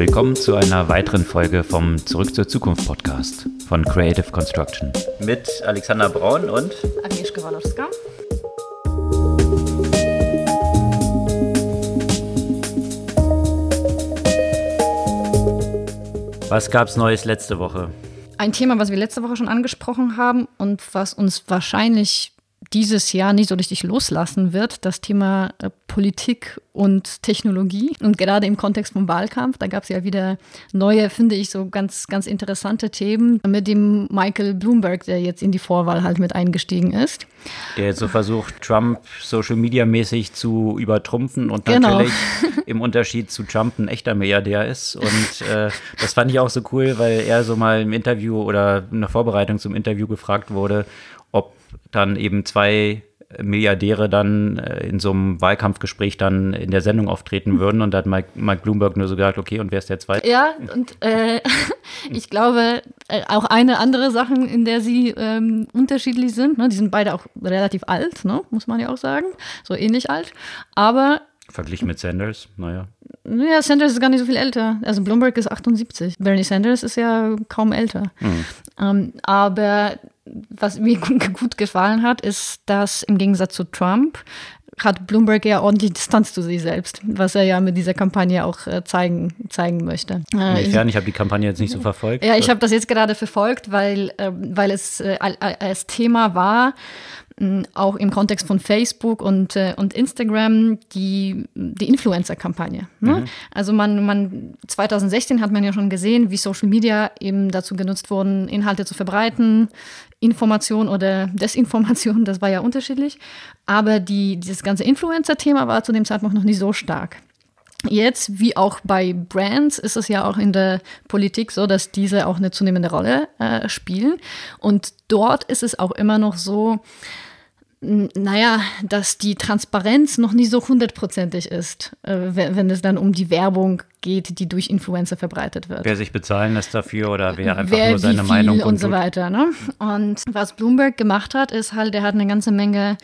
Willkommen zu einer weiteren Folge vom Zurück zur Zukunft Podcast von Creative Construction. Mit Alexander Braun und Agnieszka Walorska. Was gab's Neues letzte Woche? Ein Thema, was wir letzte Woche schon angesprochen haben und was uns wahrscheinlich dieses Jahr nicht so richtig loslassen wird, das Thema äh, Politik und Technologie. Und gerade im Kontext vom Wahlkampf, da gab es ja wieder neue, finde ich, so ganz, ganz interessante Themen mit dem Michael Bloomberg, der jetzt in die Vorwahl halt mit eingestiegen ist. Der jetzt so versucht, Trump Social Media mäßig zu übertrumpfen und genau. natürlich im Unterschied zu Trump ein echter Milliardär ist. Und äh, das fand ich auch so cool, weil er so mal im Interview oder in der Vorbereitung zum Interview gefragt wurde, dann eben zwei Milliardäre dann äh, in so einem Wahlkampfgespräch dann in der Sendung auftreten würden. Und da hat Mike, Mike Bloomberg nur so gesagt, okay, und wer ist der Zweite? Ja, und äh, ich glaube, äh, auch eine andere Sache, in der sie ähm, unterschiedlich sind, ne? die sind beide auch relativ alt, ne? muss man ja auch sagen, so ähnlich alt. Aber Verglichen mit Sanders, naja. Ja, Sanders ist gar nicht so viel älter. Also Bloomberg ist 78. Bernie Sanders ist ja kaum älter. Mhm. Ähm, aber was mir gut gefallen hat, ist, dass im Gegensatz zu Trump hat Bloomberg ja ordentlich Distanz zu sich selbst, was er ja mit dieser Kampagne auch äh, zeigen, zeigen möchte. Äh, Inwiefern? Ich habe die Kampagne jetzt nicht so verfolgt. Ja, ich habe das jetzt gerade verfolgt, weil, äh, weil es äh, als Thema war, auch im Kontext von Facebook und, äh, und Instagram die, die Influencer-Kampagne. Ne? Mhm. Also man, man 2016 hat man ja schon gesehen, wie Social Media eben dazu genutzt wurden, Inhalte zu verbreiten, Information oder Desinformation, das war ja unterschiedlich. Aber die, dieses ganze Influencer-Thema war zu dem Zeitpunkt noch nicht so stark. Jetzt, wie auch bei Brands, ist es ja auch in der Politik so, dass diese auch eine zunehmende Rolle äh, spielen. Und dort ist es auch immer noch so, naja, dass die Transparenz noch nicht so hundertprozentig ist, äh, wenn, wenn, es dann um die Werbung geht, die durch Influencer verbreitet wird. Wer sich bezahlen lässt dafür oder wer einfach wer nur seine Meinung und so weiter. Ne? Und was Bloomberg gemacht hat, ist halt, er hat eine ganze Menge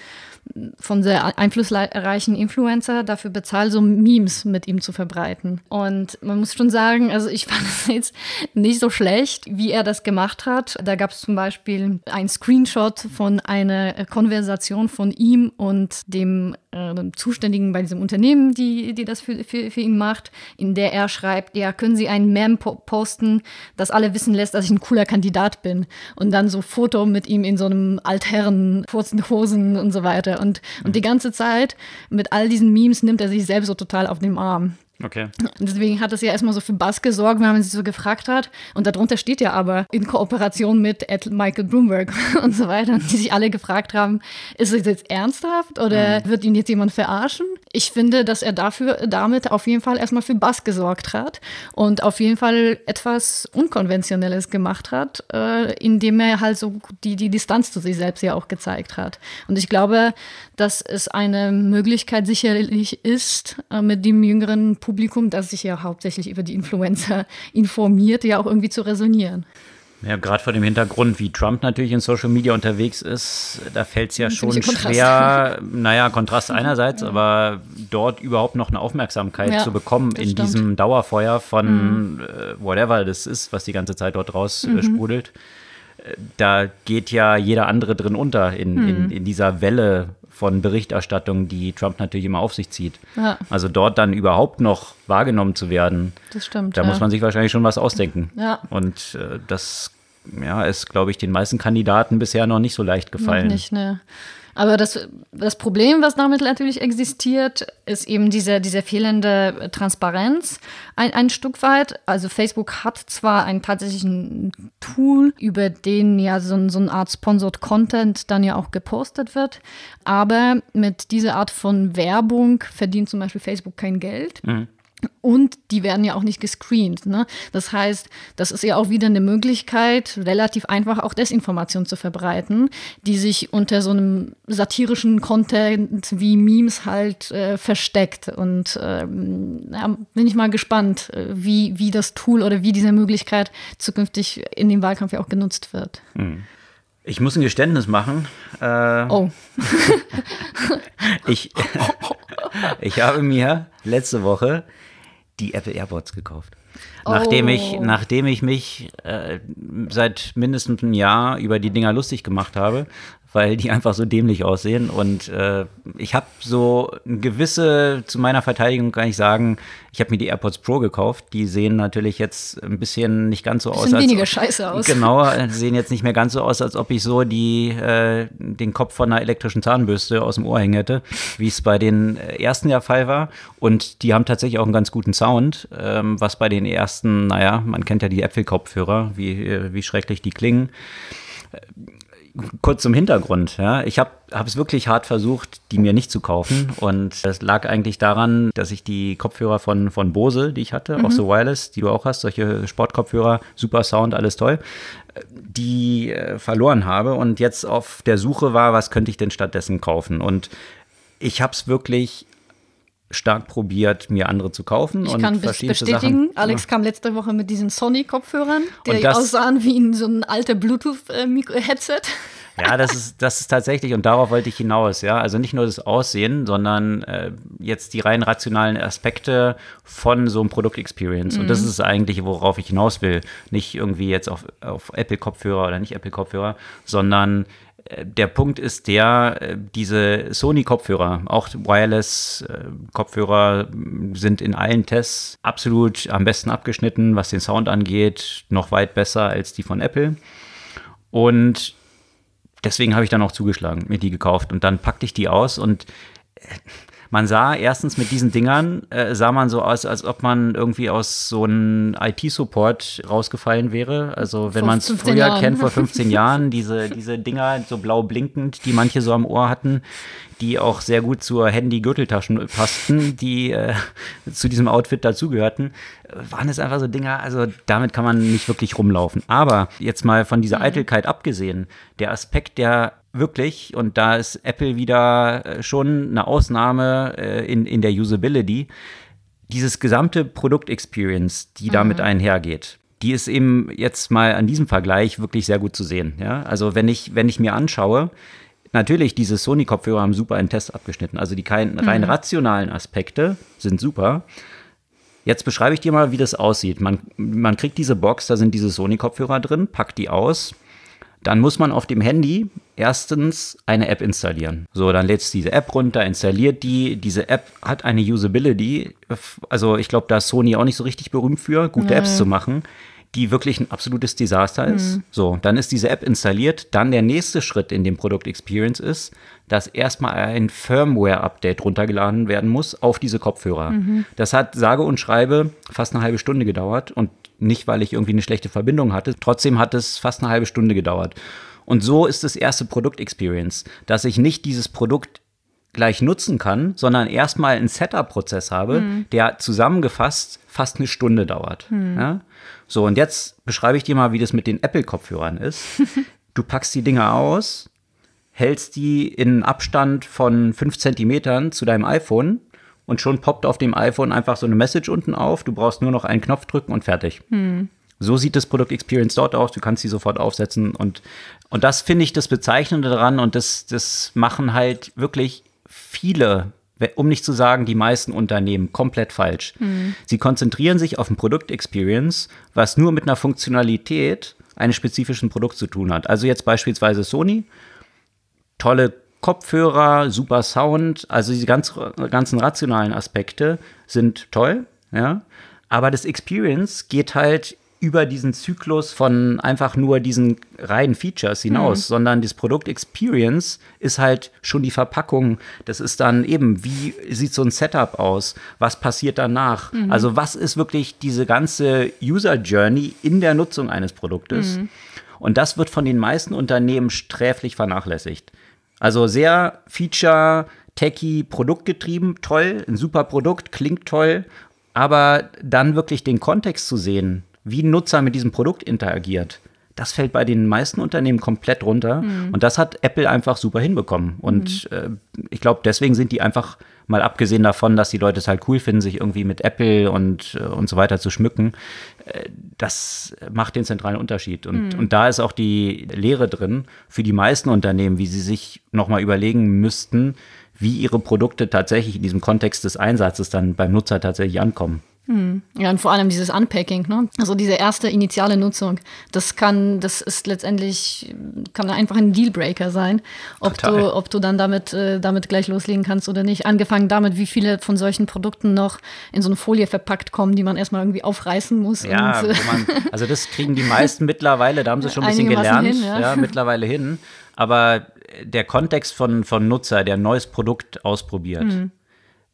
von sehr einflussreichen Influencer dafür bezahlt, so Memes mit ihm zu verbreiten. Und man muss schon sagen, also ich fand es jetzt nicht so schlecht, wie er das gemacht hat. Da gab es zum Beispiel ein Screenshot von einer Konversation von ihm und dem äh, Zuständigen bei diesem Unternehmen, die, die das für, für, für ihn macht, in der er schreibt, ja, können Sie ein Mem posten, das alle wissen lässt, dass ich ein cooler Kandidat bin. Und dann so Foto mit ihm in so einem Altherren, kurzen Hosen und so weiter. Und, und die ganze Zeit mit all diesen Memes nimmt er sich selbst so total auf den Arm. Okay. Deswegen hat es ja erstmal so für Bass gesorgt, wenn man sich so gefragt hat. Und darunter steht ja aber in Kooperation mit Ed Michael Bloomberg und so weiter, und die sich alle gefragt haben, ist es jetzt ernsthaft oder mhm. wird ihn jetzt jemand verarschen? Ich finde, dass er dafür damit auf jeden Fall erstmal für Bass gesorgt hat und auf jeden Fall etwas Unkonventionelles gemacht hat, äh, indem er halt so die, die Distanz zu sich selbst ja auch gezeigt hat. Und ich glaube, dass es eine Möglichkeit sicherlich ist, äh, mit dem jüngeren Publikum, das sich ja hauptsächlich über die Influencer informiert, ja auch irgendwie zu resonieren. Ja, gerade vor dem Hintergrund, wie Trump natürlich in Social Media unterwegs ist, da fällt es ja schon schwer, naja, Kontrast einerseits, ja. aber dort überhaupt noch eine Aufmerksamkeit ja, zu bekommen in stimmt. diesem Dauerfeuer von mhm. äh, whatever das ist, was die ganze Zeit dort raus äh, mhm. sprudelt. Da geht ja jeder andere drin unter in, mhm. in, in dieser Welle von Berichterstattung, die Trump natürlich immer auf sich zieht. Ja. Also dort dann überhaupt noch wahrgenommen zu werden, das stimmt, da ja. muss man sich wahrscheinlich schon was ausdenken. Ja. Und äh, das ja, ist, glaube ich, den meisten Kandidaten bisher noch nicht so leicht gefallen. Noch nicht, ne. Aber das, das Problem, was damit natürlich existiert, ist eben diese, diese fehlende Transparenz ein, ein Stück weit. Also Facebook hat zwar einen tatsächlichen Tool, über den ja so, so eine Art Sponsored Content dann ja auch gepostet wird, aber mit dieser Art von Werbung verdient zum Beispiel Facebook kein Geld. Mhm. Und die werden ja auch nicht gescreent. Ne? Das heißt, das ist ja auch wieder eine Möglichkeit, relativ einfach auch Desinformation zu verbreiten, die sich unter so einem satirischen Content wie Memes halt äh, versteckt. Und ähm, ja, bin ich mal gespannt, äh, wie, wie das Tool oder wie diese Möglichkeit zukünftig in dem Wahlkampf ja auch genutzt wird. Hm. Ich muss ein Geständnis machen. Äh, oh. ich, ich habe mir letzte Woche die Apple AirPods gekauft. Nachdem, oh. ich, nachdem ich mich äh, seit mindestens einem Jahr über die Dinger lustig gemacht habe, weil die einfach so dämlich aussehen. Und äh, ich habe so eine gewisse, zu meiner Verteidigung kann ich sagen, ich habe mir die AirPods Pro gekauft. Die sehen natürlich jetzt ein bisschen nicht ganz so aus. Als, weniger scheiße aus. Genau, sehen jetzt nicht mehr ganz so aus, als ob ich so die, äh, den Kopf von einer elektrischen Zahnbürste aus dem Ohr hängen hätte, wie es bei den ersten der Fall war. Und die haben tatsächlich auch einen ganz guten Sound, ähm, was bei den ersten, naja, man kennt ja die Apple-Kopfhörer, wie, wie schrecklich die klingen kurz zum Hintergrund. Ja. Ich habe es wirklich hart versucht, die mir nicht zu kaufen. Und das lag eigentlich daran, dass ich die Kopfhörer von, von Bose, die ich hatte, mhm. auch so Wireless, die du auch hast, solche Sportkopfhörer, super Sound, alles toll, die äh, verloren habe und jetzt auf der Suche war, was könnte ich denn stattdessen kaufen. Und ich habe es wirklich stark probiert, mir andere zu kaufen. Ich und kann bestätigen, Sachen. Alex kam letzte Woche mit diesen Sony-Kopfhörern, die aussahen wie in so ein alter Bluetooth-Headset. Ja, das ist, das ist tatsächlich, und darauf wollte ich hinaus, ja. Also nicht nur das Aussehen, sondern äh, jetzt die rein rationalen Aspekte von so einem Produkt-Experience. Mhm. Und das mhm. ist eigentlich, worauf ich hinaus will. Nicht irgendwie jetzt auf, auf Apple-Kopfhörer oder nicht Apple-Kopfhörer, sondern der Punkt ist der, äh, diese Sony-Kopfhörer, auch Wireless-Kopfhörer sind in allen Tests absolut am besten abgeschnitten, was den Sound angeht, noch weit besser als die von Apple. Und deswegen habe ich dann auch zugeschlagen, mir die gekauft und dann packte ich die aus und äh, man sah erstens mit diesen Dingern, äh, sah man so aus, als ob man irgendwie aus so einem IT-Support rausgefallen wäre. Also wenn man es früher Jahren. kennt, vor 15 Jahren, diese, diese Dinger, so blau blinkend, die manche so am Ohr hatten, die auch sehr gut zur Handy-Gürteltaschen passten, die äh, zu diesem Outfit dazugehörten, waren es einfach so Dinger, also damit kann man nicht wirklich rumlaufen. Aber jetzt mal von dieser mhm. Eitelkeit abgesehen, der Aspekt, der wirklich, und da ist Apple wieder äh, schon eine Ausnahme äh, in, in der Usability, dieses gesamte Produkt-Experience, die mhm. damit einhergeht, die ist eben jetzt mal an diesem Vergleich wirklich sehr gut zu sehen. Ja? Also wenn ich, wenn ich mir anschaue, natürlich, diese Sony-Kopfhörer haben super einen Test abgeschnitten. Also die kein, mhm. rein rationalen Aspekte sind super. Jetzt beschreibe ich dir mal, wie das aussieht. Man, man kriegt diese Box, da sind diese Sony-Kopfhörer drin, packt die aus dann muss man auf dem Handy erstens eine App installieren. So, dann lädst du diese App runter, installiert die. Diese App hat eine Usability. Also ich glaube, da ist Sony auch nicht so richtig berühmt für, gute nee. Apps zu machen, die wirklich ein absolutes Desaster ist. Mhm. So, dann ist diese App installiert. Dann der nächste Schritt in dem Produkt Experience ist, dass erstmal ein Firmware-Update runtergeladen werden muss auf diese Kopfhörer. Mhm. Das hat sage und schreibe fast eine halbe Stunde gedauert und nicht, weil ich irgendwie eine schlechte Verbindung hatte. Trotzdem hat es fast eine halbe Stunde gedauert. Und so ist das erste Produkt-Experience, dass ich nicht dieses Produkt gleich nutzen kann, sondern erstmal einen Setup-Prozess habe, mhm. der zusammengefasst fast eine Stunde dauert. Mhm. Ja? So, und jetzt beschreibe ich dir mal, wie das mit den Apple-Kopfhörern ist. du packst die Dinger aus, hältst die in Abstand von fünf Zentimetern zu deinem iPhone und schon poppt auf dem iPhone einfach so eine Message unten auf. Du brauchst nur noch einen Knopf drücken und fertig. Hm. So sieht das Produkt Experience dort aus. Du kannst sie sofort aufsetzen und, und das finde ich das Bezeichnende daran und das, das machen halt wirklich viele um nicht zu sagen, die meisten Unternehmen komplett falsch. Hm. Sie konzentrieren sich auf ein Produkt Experience, was nur mit einer Funktionalität eines spezifischen Produkts zu tun hat. Also jetzt beispielsweise Sony, tolle Kopfhörer, super Sound, also diese ganz, ganzen rationalen Aspekte sind toll, ja. Aber das Experience geht halt über diesen Zyklus von einfach nur diesen reinen Features hinaus, mhm. sondern das Produkt Experience ist halt schon die Verpackung. Das ist dann eben, wie sieht so ein Setup aus? Was passiert danach? Mhm. Also was ist wirklich diese ganze User Journey in der Nutzung eines Produktes? Mhm. Und das wird von den meisten Unternehmen sträflich vernachlässigt. Also sehr Feature, Techie, Produktgetrieben, toll, ein super Produkt, klingt toll, aber dann wirklich den Kontext zu sehen, wie ein Nutzer mit diesem Produkt interagiert, das fällt bei den meisten Unternehmen komplett runter. Mhm. Und das hat Apple einfach super hinbekommen. Und mhm. äh, ich glaube, deswegen sind die einfach, mal abgesehen davon, dass die Leute es halt cool finden, sich irgendwie mit Apple und, äh, und so weiter zu schmücken, äh, das macht den zentralen Unterschied. Und, mhm. und da ist auch die Lehre drin für die meisten Unternehmen, wie sie sich nochmal überlegen müssten, wie ihre Produkte tatsächlich in diesem Kontext des Einsatzes dann beim Nutzer tatsächlich ankommen. Hm. Ja, und vor allem dieses Unpacking, ne? Also diese erste initiale Nutzung, das kann, das ist letztendlich, kann einfach ein Dealbreaker sein, ob du, ob du dann damit, äh, damit gleich loslegen kannst oder nicht. Angefangen damit, wie viele von solchen Produkten noch in so eine Folie verpackt kommen, die man erstmal irgendwie aufreißen muss. Ja, und, äh, man, also das kriegen die meisten mittlerweile, da haben sie schon ein bisschen gelernt, hin, ja. ja, mittlerweile hin. Aber der Kontext von, von Nutzer, der ein neues Produkt ausprobiert, hm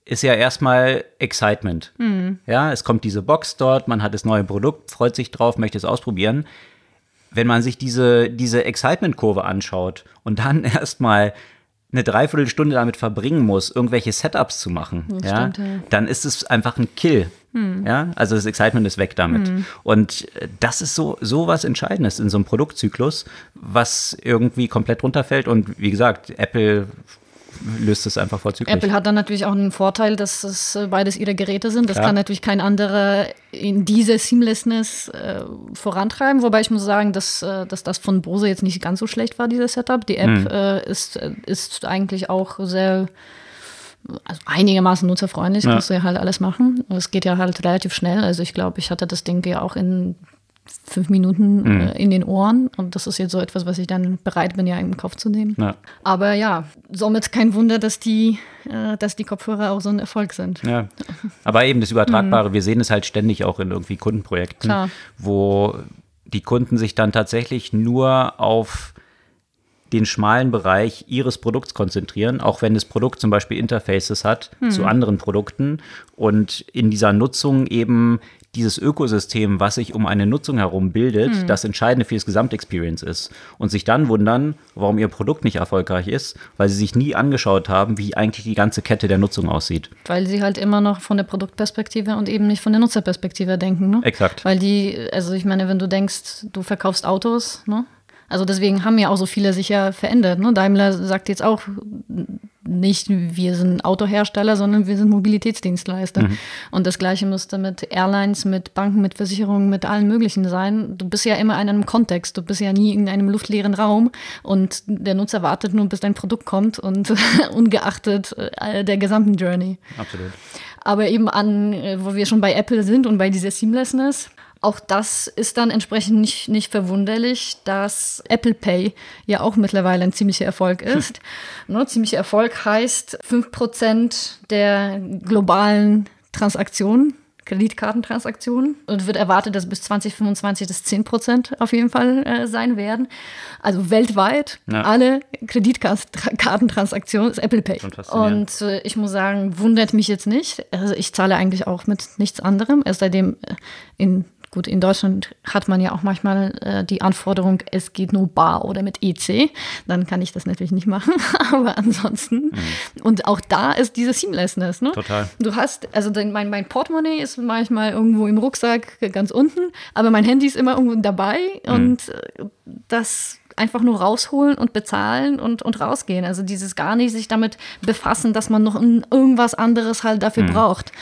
ist ja erstmal Excitement. Mhm. Ja, es kommt diese Box dort, man hat das neue Produkt, freut sich drauf, möchte es ausprobieren. Wenn man sich diese, diese Excitement-Kurve anschaut und dann erstmal eine Dreiviertelstunde damit verbringen muss, irgendwelche Setups zu machen, ja, stimmt, ja, dann ist es einfach ein Kill. Hm. Ja, also das Excitement ist weg damit. Hm. Und das ist so, so was Entscheidendes in so einem Produktzyklus, was irgendwie komplett runterfällt. Und wie gesagt, Apple löst es einfach vorzüglich. Apple hat dann natürlich auch einen Vorteil, dass es äh, beides ihre Geräte sind. Das Klar. kann natürlich kein anderer in diese Seamlessness äh, vorantreiben. Wobei ich muss sagen, dass, äh, dass das von Bose jetzt nicht ganz so schlecht war, dieses Setup. Die App hm. äh, ist, äh, ist eigentlich auch sehr also einigermaßen nutzerfreundlich, ja. kannst du ja halt alles machen. Es geht ja halt relativ schnell. Also ich glaube, ich hatte das Ding ja auch in fünf Minuten mhm. äh, in den Ohren. Und das ist jetzt so etwas, was ich dann bereit bin, ja in Kauf zu nehmen. Ja. Aber ja, somit kein Wunder, dass die, äh, dass die Kopfhörer auch so ein Erfolg sind. Ja. Aber eben das Übertragbare, mhm. wir sehen es halt ständig auch in irgendwie Kundenprojekten, Klar. wo die Kunden sich dann tatsächlich nur auf den schmalen Bereich ihres Produkts konzentrieren, auch wenn das Produkt zum Beispiel Interfaces hat hm. zu anderen Produkten und in dieser Nutzung eben dieses Ökosystem, was sich um eine Nutzung herum bildet, hm. das Entscheidende für das Gesamtexperience ist. Und sich dann wundern, warum ihr Produkt nicht erfolgreich ist, weil sie sich nie angeschaut haben, wie eigentlich die ganze Kette der Nutzung aussieht. Weil sie halt immer noch von der Produktperspektive und eben nicht von der Nutzerperspektive denken. Ne? Exakt. Weil die, also ich meine, wenn du denkst, du verkaufst Autos, ne? Also deswegen haben ja auch so viele sich ja verändert. Ne? Daimler sagt jetzt auch nicht, wir sind Autohersteller, sondern wir sind Mobilitätsdienstleister. Mhm. Und das Gleiche müsste mit Airlines, mit Banken, mit Versicherungen, mit allen möglichen sein. Du bist ja immer in einem Kontext. Du bist ja nie in einem luftleeren Raum und der Nutzer wartet nur, bis dein Produkt kommt und ungeachtet äh, der gesamten Journey. Absolut. Aber eben an, äh, wo wir schon bei Apple sind und bei dieser Seamlessness, auch das ist dann entsprechend nicht, nicht verwunderlich, dass Apple Pay ja auch mittlerweile ein ziemlicher Erfolg ist. ne, ziemlicher Erfolg heißt 5% der globalen Transaktionen, Kreditkartentransaktionen. Und wird erwartet, dass bis 2025 das 10% auf jeden Fall äh, sein werden. Also weltweit ja. alle Kreditkartentransaktionen ist Apple Pay. Und äh, ich muss sagen, wundert mich jetzt nicht. Also ich zahle eigentlich auch mit nichts anderem. Erst seitdem äh, in Gut, in Deutschland hat man ja auch manchmal äh, die Anforderung, es geht nur bar oder mit EC. Dann kann ich das natürlich nicht machen. Aber ansonsten. Mhm. Und auch da ist diese Seamlessness. Ne? Total. Du hast, also mein, mein Portemonnaie ist manchmal irgendwo im Rucksack ganz unten, aber mein Handy ist immer irgendwo dabei. Mhm. Und äh, das einfach nur rausholen und bezahlen und, und rausgehen. Also dieses gar nicht sich damit befassen, dass man noch irgendwas anderes halt dafür mhm. braucht.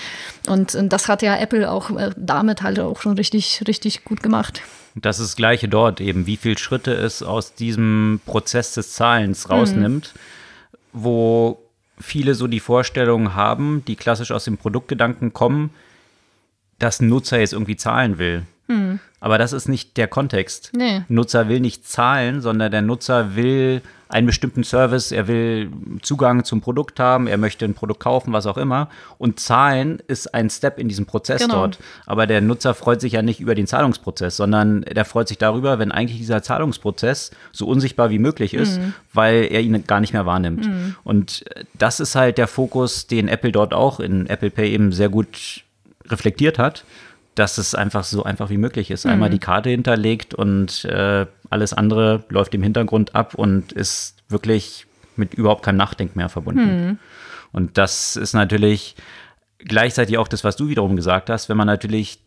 Und, und, das hat ja Apple auch äh, damit halt auch schon richtig, richtig gut gemacht. Das ist das Gleiche dort eben, wie viele Schritte es aus diesem Prozess des Zahlens rausnimmt, mhm. wo viele so die Vorstellung haben, die klassisch aus dem Produktgedanken kommen, dass ein Nutzer jetzt irgendwie zahlen will. Hm. Aber das ist nicht der Kontext. Nee. Nutzer will nicht zahlen, sondern der Nutzer will einen bestimmten Service, er will Zugang zum Produkt haben, er möchte ein Produkt kaufen, was auch immer. Und zahlen ist ein Step in diesem Prozess genau. dort. Aber der Nutzer freut sich ja nicht über den Zahlungsprozess, sondern der freut sich darüber, wenn eigentlich dieser Zahlungsprozess so unsichtbar wie möglich ist, mhm. weil er ihn gar nicht mehr wahrnimmt. Mhm. Und das ist halt der Fokus, den Apple dort auch in Apple Pay eben sehr gut reflektiert hat dass es einfach so einfach wie möglich ist. Einmal mhm. die Karte hinterlegt und äh, alles andere läuft im Hintergrund ab und ist wirklich mit überhaupt keinem Nachdenken mehr verbunden. Mhm. Und das ist natürlich gleichzeitig auch das, was du wiederum gesagt hast, wenn man natürlich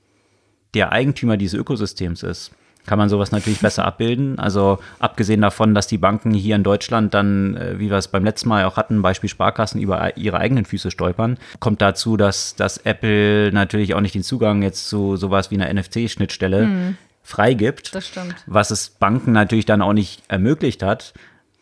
der Eigentümer dieses Ökosystems ist kann man sowas natürlich besser abbilden. Also abgesehen davon, dass die Banken hier in Deutschland dann, äh, wie wir es beim letzten Mal auch hatten, Beispiel Sparkassen über ihre eigenen Füße stolpern, kommt dazu, dass, dass Apple natürlich auch nicht den Zugang jetzt zu sowas wie einer NFC-Schnittstelle mhm. freigibt. Das stimmt. Was es Banken natürlich dann auch nicht ermöglicht hat,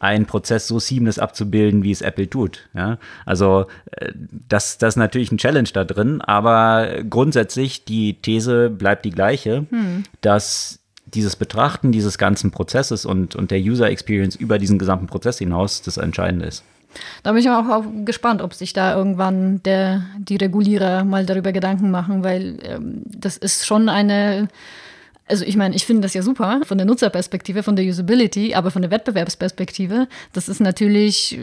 einen Prozess so seamless abzubilden, wie es Apple tut. Ja? Also äh, das, das ist natürlich ein Challenge da drin, aber grundsätzlich die These bleibt die gleiche, hm. dass dieses Betrachten dieses ganzen Prozesses und, und der User Experience über diesen gesamten Prozess hinaus das Entscheidende ist. Da bin ich auch, gespannt, ob sich da irgendwann der, die Regulierer mal darüber Gedanken machen, weil ähm, das ist schon eine also ich meine, ich finde das ja super von der Nutzerperspektive, von der Usability, aber von der Wettbewerbsperspektive, das ist natürlich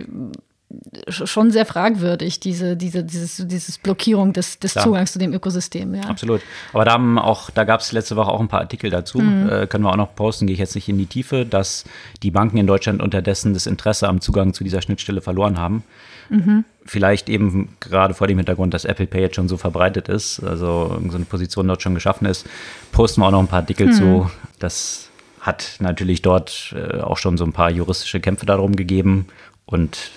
schon sehr fragwürdig, diese, diese, dieses, dieses Blockierung des, des Zugangs zu dem Ökosystem. Ja. Absolut. Aber da, haben auch, da gab es letzte Woche auch ein paar Artikel dazu, mhm. äh, können wir auch noch posten, gehe ich jetzt nicht in die Tiefe, dass die Banken in Deutschland unterdessen das Interesse am Zugang zu dieser Schnittstelle verloren haben. Mhm. Vielleicht eben gerade vor dem Hintergrund, dass Apple Pay jetzt schon so verbreitet ist, also so eine Position dort schon geschaffen ist, posten wir auch noch ein paar Artikel mhm. zu. Das hat natürlich dort äh, auch schon so ein paar juristische Kämpfe darum gegeben und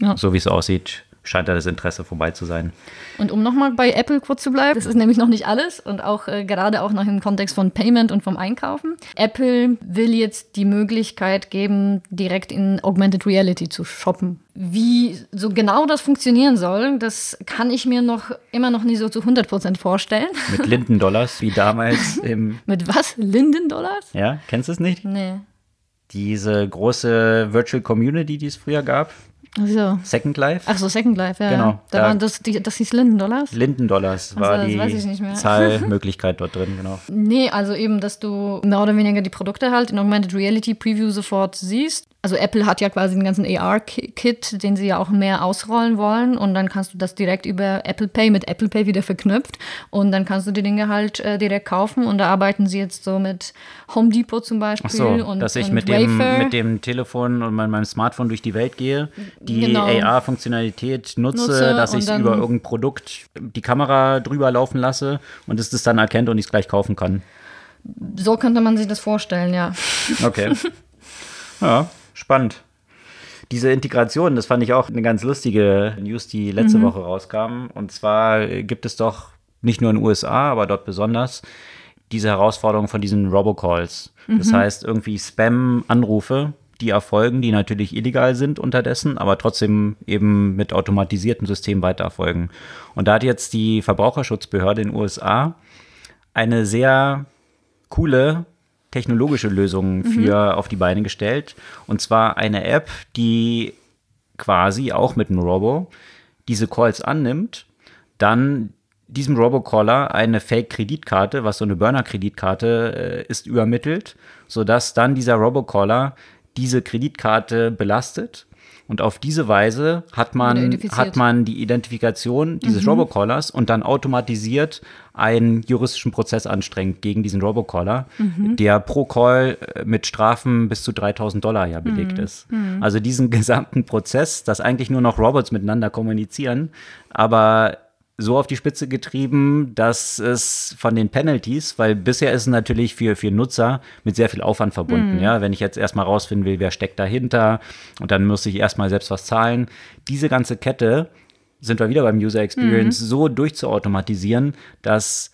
ja. So wie es aussieht, scheint da das Interesse vorbei zu sein. Und um nochmal bei Apple kurz zu bleiben, das ist nämlich noch nicht alles und auch äh, gerade auch noch im Kontext von Payment und vom Einkaufen. Apple will jetzt die Möglichkeit geben, direkt in Augmented Reality zu shoppen. Wie so genau das funktionieren soll, das kann ich mir noch immer noch nicht so zu 100% vorstellen. Mit Lindendollars, wie damals im... Mit was? Lindendollars? Ja, kennst du es nicht? Nee. Diese große Virtual Community, die es früher gab, so. Second Life? Ach so, Second Life, ja. Genau. Da, da waren das, die, das hieß Lindendollars? Lindendollars war also, die Zahlmöglichkeit dort drin, genau. Nee, also eben, dass du mehr oder weniger die Produkte halt in Augmented Reality Preview sofort siehst also Apple hat ja quasi den ganzen AR-Kit, den sie ja auch mehr ausrollen wollen. Und dann kannst du das direkt über Apple Pay mit Apple Pay wieder verknüpft. Und dann kannst du die Dinge halt äh, direkt kaufen. Und da arbeiten sie jetzt so mit Home Depot zum Beispiel. Ach so, und, dass ich und mit, dem, mit dem Telefon und meinem Smartphone durch die Welt gehe, die genau. AR-Funktionalität nutze, nutze, dass ich über irgendein Produkt die Kamera drüber laufen lasse und es das dann erkennt und ich es gleich kaufen kann. So könnte man sich das vorstellen, ja. Okay. Ja, spannend. Diese Integration, das fand ich auch eine ganz lustige News, die letzte mhm. Woche rauskam. Und zwar gibt es doch nicht nur in den USA, aber dort besonders diese Herausforderung von diesen Robocalls. Mhm. Das heißt, irgendwie Spam-Anrufe, die erfolgen, die natürlich illegal sind unterdessen, aber trotzdem eben mit automatisierten Systemen weiter erfolgen. Und da hat jetzt die Verbraucherschutzbehörde in den USA eine sehr coole technologische Lösungen mhm. für mhm. auf die Beine gestellt. Und zwar eine App, die quasi auch mit einem Robo diese Calls annimmt, dann diesem Robocaller eine Fake-Kreditkarte, was so eine Burner-Kreditkarte äh, ist, übermittelt, sodass dann dieser Robocaller diese Kreditkarte belastet und auf diese Weise hat man, hat man die Identifikation dieses mhm. Robocallers und dann automatisiert einen juristischen Prozess anstrengt gegen diesen Robocaller, mhm. der pro Call äh, mit Strafen bis zu 3000 Dollar ja belegt mhm. ist. Mhm. Also diesen gesamten Prozess, dass eigentlich nur noch Robots miteinander kommunizieren, aber so auf die Spitze getrieben, dass es von den Penalties, weil bisher ist es natürlich für, für Nutzer mit sehr viel Aufwand verbunden. Mhm. Ja, wenn ich jetzt erstmal rausfinden will, wer steckt dahinter und dann muss ich erstmal selbst was zahlen. Diese ganze Kette sind wir wieder beim User Experience, mhm. so durchzuautomatisieren, dass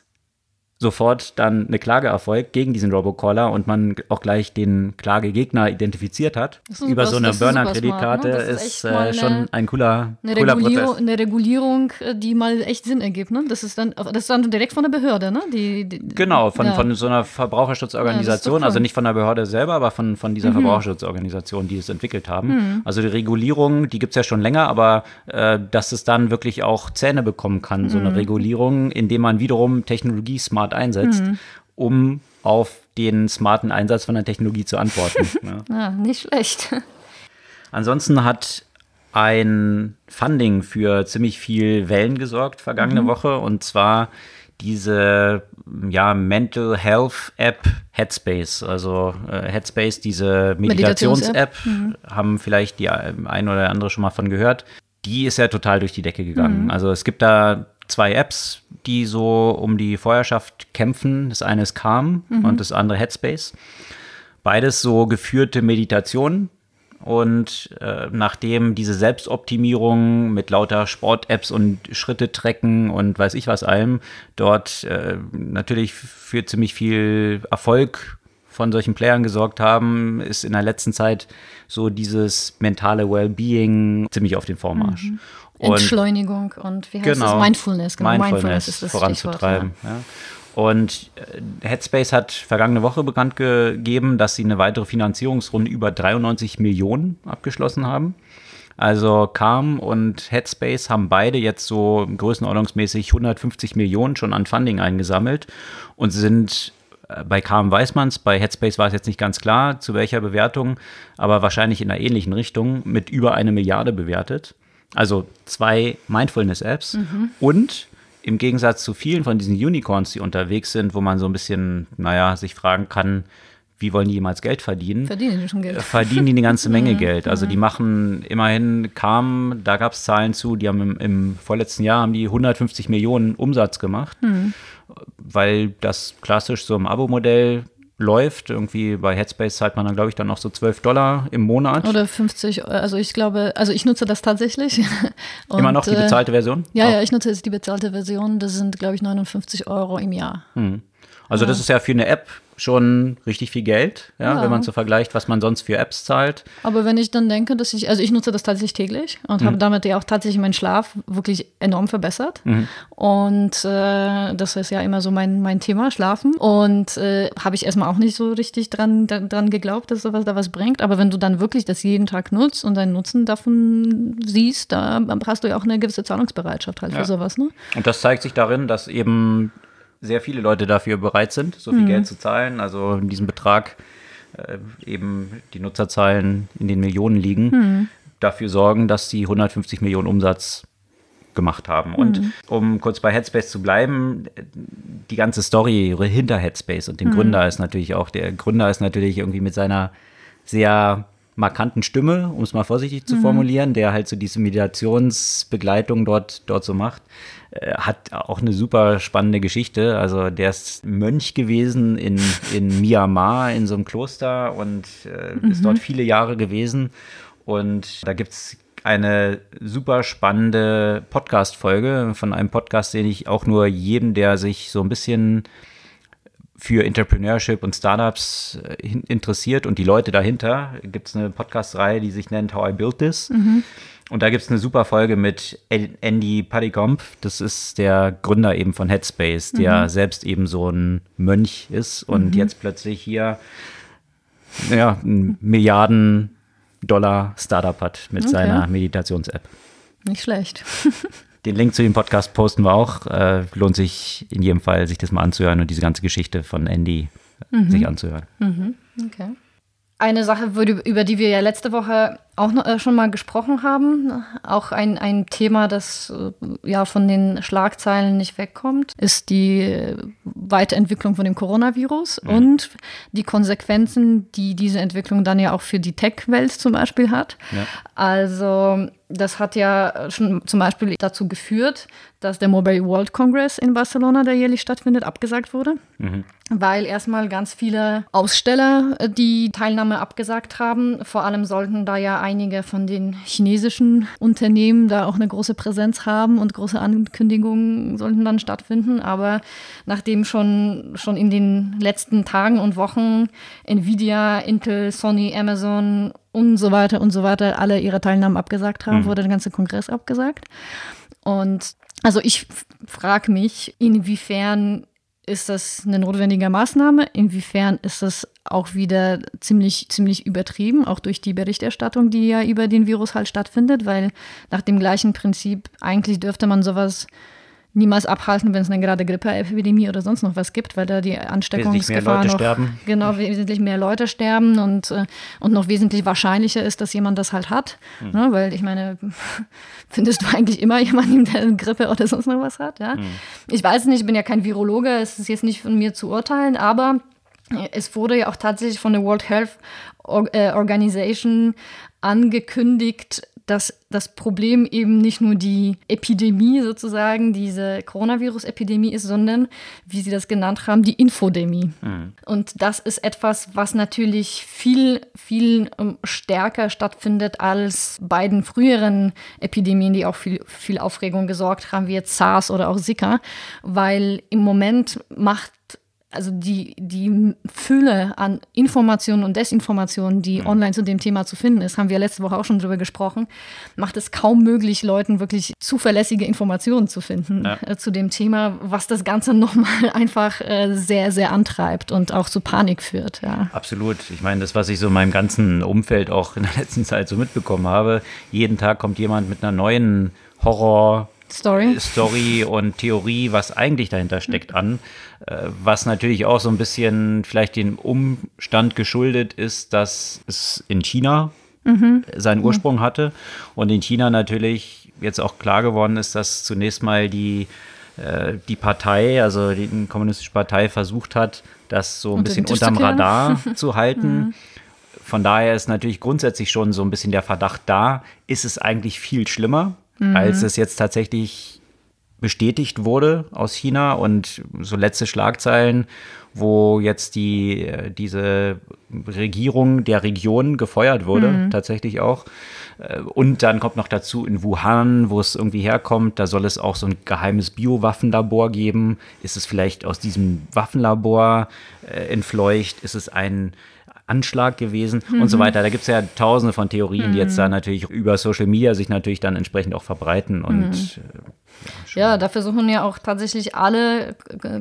sofort dann eine Klage erfolgt gegen diesen Robocaller und man auch gleich den Klagegegner identifiziert hat. Über so eine Burner-Kreditkarte ne? ist, ist äh, schon ein cooler, eine cooler Regulierung, Prozess. Eine Regulierung, äh, die mal echt Sinn ergibt. Ne? Das, ist dann, das ist dann direkt von der Behörde, ne? Die, die, genau, von, ja. von so einer Verbraucherschutzorganisation, ja, also nicht von der Behörde selber, aber von, von dieser mhm. Verbraucherschutzorganisation, die es entwickelt haben. Mhm. Also die Regulierung, die gibt es ja schon länger, aber äh, dass es dann wirklich auch Zähne bekommen kann, so eine mhm. Regulierung, indem man wiederum Technologie smart smart einsetzt, mhm. um auf den smarten Einsatz von der Technologie zu antworten. ja. ja, nicht schlecht. Ansonsten hat ein Funding für ziemlich viel Wellen gesorgt vergangene mhm. Woche und zwar diese ja, Mental Health App Headspace. Also äh, Headspace, diese Meditations-App, Meditations mhm. haben vielleicht die ein oder andere schon mal von gehört. Die ist ja total durch die Decke gegangen. Mhm. Also es gibt da zwei Apps, die so um die Feuerschaft kämpfen. Das eine ist Calm mhm. und das andere Headspace. Beides so geführte Meditationen. Und äh, nachdem diese Selbstoptimierung mit lauter Sport-Apps und Schritte trecken und weiß ich was allem dort äh, natürlich für ziemlich viel Erfolg von solchen Playern gesorgt haben, ist in der letzten Zeit so dieses mentale Wellbeing ziemlich auf den Vormarsch. Mhm. Und Entschleunigung und wie heißt genau, das? Mindfulness, genau. Mindfulness, Mindfulness ist das voranzutreiben. Ja. Ja. Und äh, Headspace hat vergangene Woche bekannt gegeben, dass sie eine weitere Finanzierungsrunde über 93 Millionen abgeschlossen haben. Also Calm und Headspace haben beide jetzt so größenordnungsmäßig 150 Millionen schon an Funding eingesammelt und sind äh, bei Calm weiß man es, bei Headspace war es jetzt nicht ganz klar, zu welcher Bewertung, aber wahrscheinlich in einer ähnlichen Richtung mit über eine Milliarde bewertet. Also zwei Mindfulness-Apps mhm. und im Gegensatz zu vielen von diesen Unicorns, die unterwegs sind, wo man so ein bisschen, naja, sich fragen kann, wie wollen die jemals Geld verdienen? Verdienen die schon Geld? Äh, verdienen die eine ganze Menge. Geld. Also die machen immerhin, kam, da gab es Zahlen zu, die haben im, im, vorletzten Jahr haben die 150 Millionen Umsatz gemacht, mhm. weil das klassisch so im Abo-Modell läuft. Irgendwie bei Headspace zahlt man dann, glaube ich, dann noch so 12 Dollar im Monat. Oder 50, also ich glaube, also ich nutze das tatsächlich. Und, Immer noch die äh, bezahlte Version? Ja, Auch. ja, ich nutze jetzt die bezahlte Version. Das sind, glaube ich, 59 Euro im Jahr. Hm. Also ja. das ist ja für eine App schon richtig viel Geld, ja, ja, wenn man so vergleicht, was man sonst für Apps zahlt. Aber wenn ich dann denke, dass ich, also ich nutze das tatsächlich täglich und mhm. habe damit ja auch tatsächlich meinen Schlaf wirklich enorm verbessert. Mhm. Und äh, das ist ja immer so mein, mein Thema, Schlafen. Und äh, habe ich erstmal auch nicht so richtig dran, dran geglaubt, dass sowas da was bringt. Aber wenn du dann wirklich das jeden Tag nutzt und deinen Nutzen davon siehst, da hast du ja auch eine gewisse Zahlungsbereitschaft halt ja. für sowas. Ne? Und das zeigt sich darin, dass eben sehr viele Leute dafür bereit sind, so viel mhm. Geld zu zahlen. Also in diesem Betrag äh, eben die Nutzerzahlen in den Millionen liegen, mhm. dafür sorgen, dass sie 150 Millionen Umsatz gemacht haben. Und mhm. um kurz bei Headspace zu bleiben, die ganze Story hinter Headspace und dem mhm. Gründer ist natürlich auch, der Gründer ist natürlich irgendwie mit seiner sehr markanten Stimme, um es mal vorsichtig zu mhm. formulieren, der halt so diese Meditationsbegleitung dort, dort so macht, äh, hat auch eine super spannende Geschichte. Also der ist Mönch gewesen in, in Myanmar in so einem Kloster und äh, mhm. ist dort viele Jahre gewesen. Und da gibt es eine super spannende Podcast-Folge von einem Podcast, den ich auch nur jedem, der sich so ein bisschen für Entrepreneurship und Startups äh, interessiert und die Leute dahinter, gibt es eine Podcast-Reihe, die sich nennt How I Built This. Mhm. Und da gibt es eine super Folge mit Andy Padikomp. Das ist der Gründer eben von Headspace, der mhm. selbst eben so ein Mönch ist und mhm. jetzt plötzlich hier ja, Milliarden Dollar Startup hat mit okay. seiner Meditations-App. Nicht schlecht. Den Link zu dem Podcast posten wir auch. Äh, lohnt sich in jedem Fall, sich das mal anzuhören und diese ganze Geschichte von Andy mhm. sich anzuhören. Mhm. Okay. Eine Sache, über die wir ja letzte Woche auch noch, äh, schon mal gesprochen haben, auch ein, ein Thema, das äh, ja von den Schlagzeilen nicht wegkommt, ist die äh, Weiterentwicklung von dem Coronavirus mhm. und die Konsequenzen, die diese Entwicklung dann ja auch für die Tech-Welt zum Beispiel hat. Ja. Also das hat ja schon zum Beispiel dazu geführt, dass der Mobile World Congress in Barcelona, der jährlich stattfindet, abgesagt wurde, mhm. weil erstmal ganz viele Aussteller die Teilnahme abgesagt haben. Vor allem sollten da ja einige von den chinesischen Unternehmen da auch eine große Präsenz haben und große Ankündigungen sollten dann stattfinden. Aber nachdem schon, schon in den letzten Tagen und Wochen Nvidia, Intel, Sony, Amazon und so weiter und so weiter alle ihre Teilnahmen abgesagt haben, mhm. wurde der ganze Kongress abgesagt. Und also ich frage mich, inwiefern ist das eine notwendige Maßnahme? Inwiefern ist das auch wieder ziemlich, ziemlich übertrieben, auch durch die Berichterstattung, die ja über den Virus halt stattfindet? Weil nach dem gleichen Prinzip eigentlich dürfte man sowas niemals abhalten, wenn es eine gerade Grippeepidemie oder sonst noch was gibt, weil da die Ansteckungsgefahr noch sterben. genau wesentlich mehr Leute sterben und, äh, und noch wesentlich wahrscheinlicher ist, dass jemand das halt hat, mhm. ne? weil ich meine, findest du eigentlich immer jemanden, der eine Grippe oder sonst noch was hat, ja? Mhm. Ich weiß nicht, ich bin ja kein Virologe, es ist jetzt nicht von mir zu urteilen, aber es wurde ja auch tatsächlich von der World Health äh, Organization angekündigt, dass das Problem eben nicht nur die Epidemie sozusagen, diese Coronavirus-Epidemie ist, sondern, wie Sie das genannt haben, die Infodemie. Mhm. Und das ist etwas, was natürlich viel, viel um, stärker stattfindet als beiden früheren Epidemien, die auch viel, viel Aufregung gesorgt haben, wie jetzt SARS oder auch Zika, weil im Moment macht also die, die Fülle an Informationen und Desinformationen, die mhm. online zu dem Thema zu finden ist, haben wir letzte Woche auch schon drüber gesprochen, macht es kaum möglich, Leuten wirklich zuverlässige Informationen zu finden ja. äh, zu dem Thema, was das Ganze nochmal einfach äh, sehr, sehr antreibt und auch zu Panik führt. Ja. Absolut. Ich meine, das, was ich so in meinem ganzen Umfeld auch in der letzten Zeit so mitbekommen habe, jeden Tag kommt jemand mit einer neuen Horror- Story. Story und Theorie, was eigentlich dahinter steckt, an. Äh, was natürlich auch so ein bisschen vielleicht dem Umstand geschuldet ist, dass es in China mhm. seinen Ursprung hatte und in China natürlich jetzt auch klar geworden ist, dass zunächst mal die, äh, die Partei, also die kommunistische Partei versucht hat, das so ein Unter bisschen unterm Radar zu halten. Mhm. Von daher ist natürlich grundsätzlich schon so ein bisschen der Verdacht da, ist es eigentlich viel schlimmer, mhm. als es jetzt tatsächlich bestätigt wurde aus China und so letzte Schlagzeilen, wo jetzt die, diese Regierung der Region gefeuert wurde, mhm. tatsächlich auch. Äh, und dann kommt noch dazu in Wuhan, wo es irgendwie herkommt, da soll es auch so ein geheimes Biowaffenlabor geben. Ist es vielleicht aus diesem Waffenlabor äh, entfleucht? Ist es ein Anschlag gewesen mhm. und so mhm. weiter. Da gibt es ja tausende von Theorien, mhm. die jetzt da mhm. natürlich über Social Media sich natürlich dann entsprechend auch verbreiten und mhm. Äh, ja, da versuchen ja auch tatsächlich alle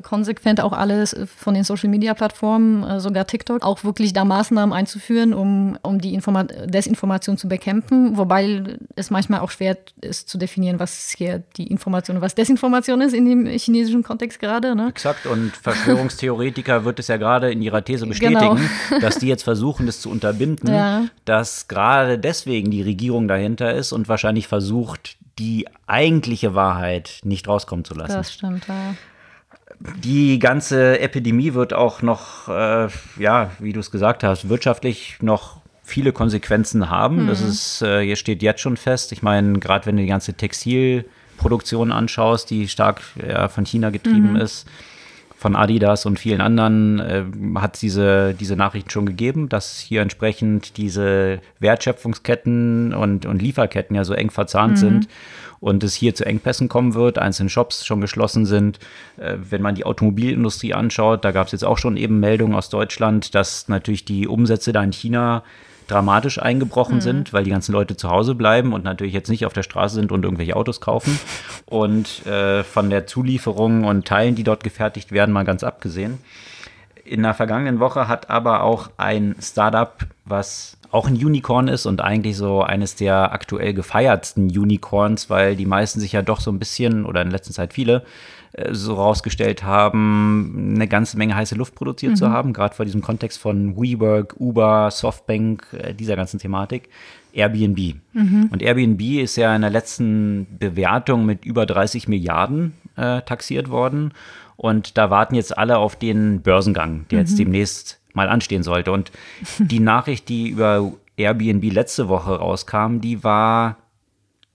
konsequent auch alle von den Social Media Plattformen, äh, sogar TikTok, auch wirklich da Maßnahmen einzuführen, um, um die Informa Desinformation zu bekämpfen. Wobei es manchmal auch schwer ist zu definieren, was hier die Information und was Desinformation ist in dem chinesischen Kontext gerade. Ne? Exakt. Und Verschwörungstheoretiker wird es ja gerade in ihrer These bestätigen, genau. dass die jetzt versuchen, das zu unterbinden, ja. dass gerade deswegen die Regierung dahinter ist und wahrscheinlich versucht, die eigentliche Wahrheit nicht rauskommen zu lassen. Das stimmt, ja. Die ganze Epidemie wird auch noch, äh, ja, wie du es gesagt hast, wirtschaftlich noch viele Konsequenzen haben. Mhm. Das ist, äh, hier steht jetzt schon fest. Ich meine, gerade wenn du die ganze Textilproduktion anschaust, die stark ja, von China getrieben mhm. ist, von Adidas und vielen anderen äh, hat diese, diese Nachrichten schon gegeben, dass hier entsprechend diese Wertschöpfungsketten und, und Lieferketten ja so eng verzahnt mhm. sind und es hier zu Engpässen kommen wird, einzelne Shops schon geschlossen sind. Äh, wenn man die Automobilindustrie anschaut, da gab es jetzt auch schon eben Meldungen aus Deutschland, dass natürlich die Umsätze da in China dramatisch eingebrochen mhm. sind, weil die ganzen Leute zu Hause bleiben und natürlich jetzt nicht auf der Straße sind und irgendwelche Autos kaufen. Und äh, von der Zulieferung und Teilen, die dort gefertigt werden, mal ganz abgesehen. In der vergangenen Woche hat aber auch ein Startup, was auch ein Unicorn ist und eigentlich so eines der aktuell gefeiertsten Unicorns, weil die meisten sich ja doch so ein bisschen oder in letzter Zeit viele äh, so rausgestellt haben, eine ganze Menge heiße Luft produziert mhm. zu haben, gerade vor diesem Kontext von WeWork, Uber, Softbank, äh, dieser ganzen Thematik. Airbnb. Mhm. Und Airbnb ist ja in der letzten Bewertung mit über 30 Milliarden äh, taxiert worden. Und da warten jetzt alle auf den Börsengang, der mhm. jetzt demnächst mal anstehen sollte. Und die Nachricht, die über Airbnb letzte Woche rauskam, die war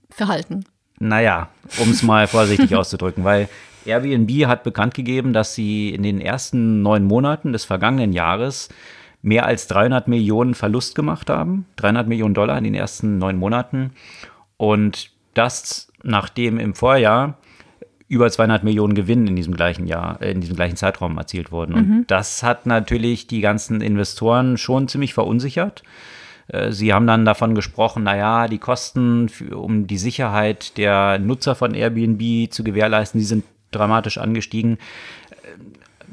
verhalten. Naja, um es mal vorsichtig auszudrücken, weil Airbnb hat bekannt gegeben, dass sie in den ersten neun Monaten des vergangenen Jahres mehr als 300 Millionen Verlust gemacht haben. 300 Millionen Dollar in den ersten neun Monaten. Und das, nachdem im Vorjahr über 200 Millionen Gewinn in diesem gleichen Jahr, äh, in diesem gleichen Zeitraum erzielt wurden. Und mhm. das hat natürlich die ganzen Investoren schon ziemlich verunsichert. Äh, sie haben dann davon gesprochen, naja, die Kosten, für, um die Sicherheit der Nutzer von Airbnb zu gewährleisten, die sind dramatisch angestiegen.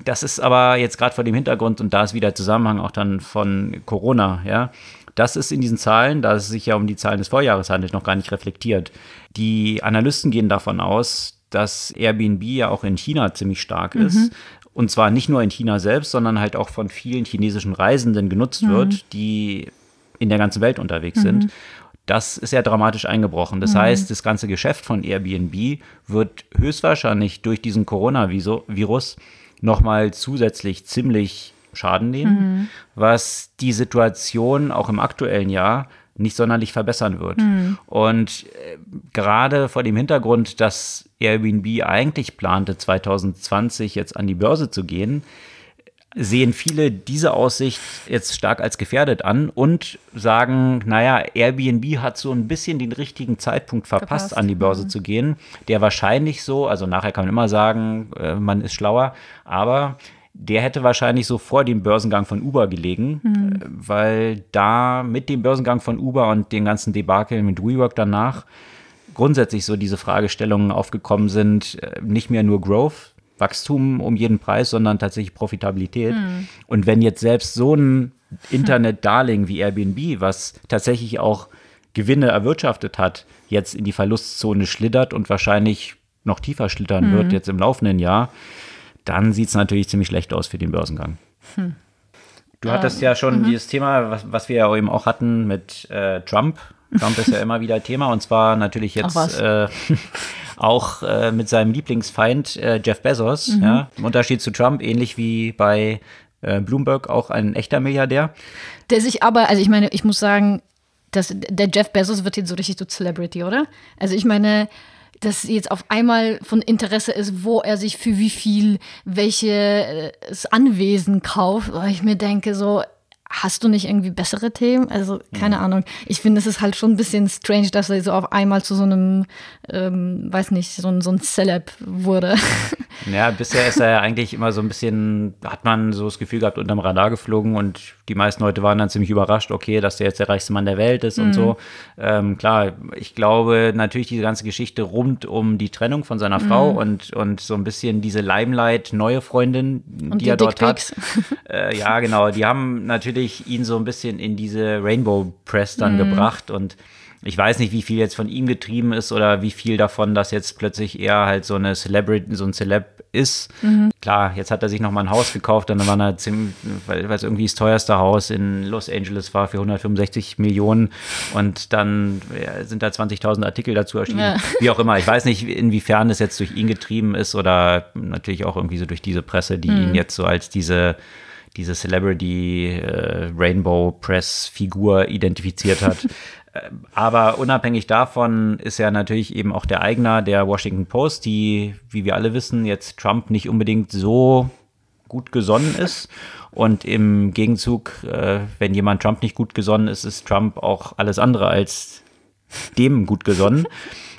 Das ist aber jetzt gerade vor dem Hintergrund, und da ist wieder Zusammenhang auch dann von Corona, ja. Das ist in diesen Zahlen, da es sich ja um die Zahlen des Vorjahres handelt, noch gar nicht reflektiert. Die Analysten gehen davon aus, dass Airbnb ja auch in China ziemlich stark mhm. ist. Und zwar nicht nur in China selbst, sondern halt auch von vielen chinesischen Reisenden genutzt mhm. wird, die in der ganzen Welt unterwegs mhm. sind. Das ist ja dramatisch eingebrochen. Das mhm. heißt, das ganze Geschäft von Airbnb wird höchstwahrscheinlich durch diesen Coronavirus nochmal zusätzlich ziemlich Schaden nehmen, mhm. was die Situation auch im aktuellen Jahr nicht sonderlich verbessern wird. Mhm. Und äh, gerade vor dem Hintergrund, dass Airbnb eigentlich plante, 2020 jetzt an die Börse zu gehen, sehen viele diese Aussicht jetzt stark als gefährdet an und sagen, naja, Airbnb hat so ein bisschen den richtigen Zeitpunkt verpasst, Verpasst. an die Börse mhm. zu gehen, der wahrscheinlich so, also nachher kann man immer sagen, äh, man ist schlauer, aber der hätte wahrscheinlich so vor dem Börsengang von Uber gelegen, mhm. weil da mit dem Börsengang von Uber und den ganzen Debakel mit WeWork danach grundsätzlich so diese Fragestellungen aufgekommen sind, äh, nicht mehr nur Growth, Wachstum um jeden Preis, sondern tatsächlich Profitabilität. Mhm. Und wenn jetzt selbst so ein Internet-Darling wie Airbnb, was tatsächlich auch Gewinne erwirtschaftet hat, jetzt in die Verlustzone schlittert und wahrscheinlich noch tiefer schlittern mhm. wird jetzt im laufenden Jahr, dann sieht es natürlich ziemlich schlecht aus für den Börsengang. Hm. Du hattest ja schon mhm. dieses Thema, was, was, wir ja eben auch hatten mit äh, Trump. Trump ist ja immer wieder Thema und zwar natürlich jetzt äh, auch äh, mit seinem Lieblingsfeind äh, Jeff Bezos. Mhm. Ja, Im Unterschied zu Trump, ähnlich wie bei äh, Bloomberg, auch ein echter Milliardär. Der sich aber, also ich meine, ich muss sagen, dass der Jeff Bezos wird jetzt so richtig zur Celebrity, oder? Also ich meine, dass jetzt auf einmal von Interesse ist, wo er sich für wie viel welches Anwesen kauft, weil ich mir denke, so, Hast du nicht irgendwie bessere Themen? Also, keine mhm. Ahnung. Ich finde, es ist halt schon ein bisschen strange, dass er so auf einmal zu so einem, ähm, weiß nicht, so ein, so ein Celeb wurde. Ja, bisher ist er ja eigentlich immer so ein bisschen, hat man so das Gefühl gehabt, unterm Radar geflogen und die meisten Leute waren dann ziemlich überrascht, okay, dass der jetzt der reichste Mann der Welt ist mhm. und so. Ähm, klar, ich glaube natürlich diese ganze Geschichte rund um die Trennung von seiner Frau mhm. und, und so ein bisschen diese Limelight neue Freundin, und die, die er dort hat. Äh, ja, genau, die haben natürlich ihn so ein bisschen in diese Rainbow Press dann mhm. gebracht und ich weiß nicht, wie viel jetzt von ihm getrieben ist oder wie viel davon das jetzt plötzlich eher halt so eine Celebrity, so ein Celeb ist. Mhm. Klar, jetzt hat er sich nochmal ein Haus gekauft, dann war er ziemlich, weil es irgendwie das teuerste Haus in Los Angeles war für 165 Millionen und dann ja, sind da 20.000 Artikel dazu erschienen. Ja. Wie auch immer. Ich weiß nicht, inwiefern es jetzt durch ihn getrieben ist oder natürlich auch irgendwie so durch diese Presse, die mhm. ihn jetzt so als diese diese Celebrity äh, Rainbow Press Figur identifiziert hat. Aber unabhängig davon ist er natürlich eben auch der Eigner der Washington Post, die, wie wir alle wissen, jetzt Trump nicht unbedingt so gut gesonnen ist. Und im Gegenzug, äh, wenn jemand Trump nicht gut gesonnen ist, ist Trump auch alles andere als dem gut gesonnen.